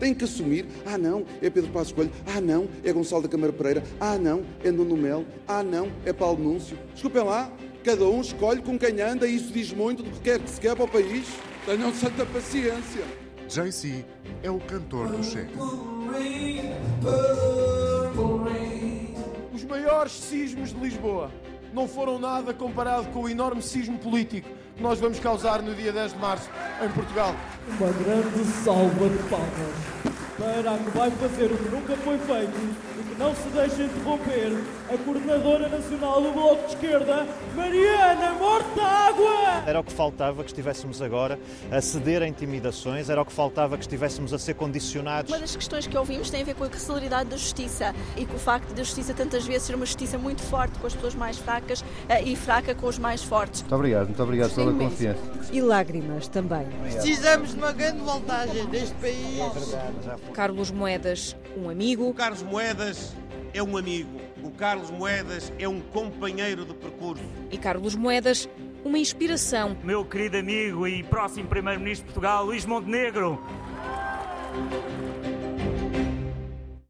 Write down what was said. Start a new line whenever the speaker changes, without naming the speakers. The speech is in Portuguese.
Tem que assumir. Ah, não, é Pedro Passos Coelho. Ah, não, é Gonçalo da Câmara Pereira. Ah, não, é Nuno Melo. Ah, não, é Paulo Núncio. Desculpem lá, cada um escolhe com quem anda e isso diz muito do que quer que se quer para o país. Tenham santa paciência.
JC é o cantor do Che.
Os maiores sismos de Lisboa não foram nada comparado com o enorme sismo político que nós vamos causar no dia 10 de março em Portugal.
Uma grande salva de palmas para a que vai fazer o que nunca foi feito não se deixa interromper a coordenadora nacional do Bloco de Esquerda, Mariana Mortágua!
Era o que faltava que estivéssemos agora a ceder a intimidações, era o que faltava que estivéssemos a ser condicionados.
Uma das questões que ouvimos tem a ver com a celeridade da justiça e com o facto da justiça tantas vezes ser uma justiça muito forte com as pessoas mais fracas eh, e fraca com os mais fortes.
Muito obrigado, muito obrigado pela confiança.
E lágrimas também.
Precisamos de uma grande voltagem deste país.
Carlos Moedas, um amigo.
Carlos Moedas é um amigo. O Carlos Moedas é um companheiro de percurso.
E Carlos Moedas, uma inspiração.
Meu querido amigo e próximo Primeiro-Ministro de Portugal, Luís Montenegro.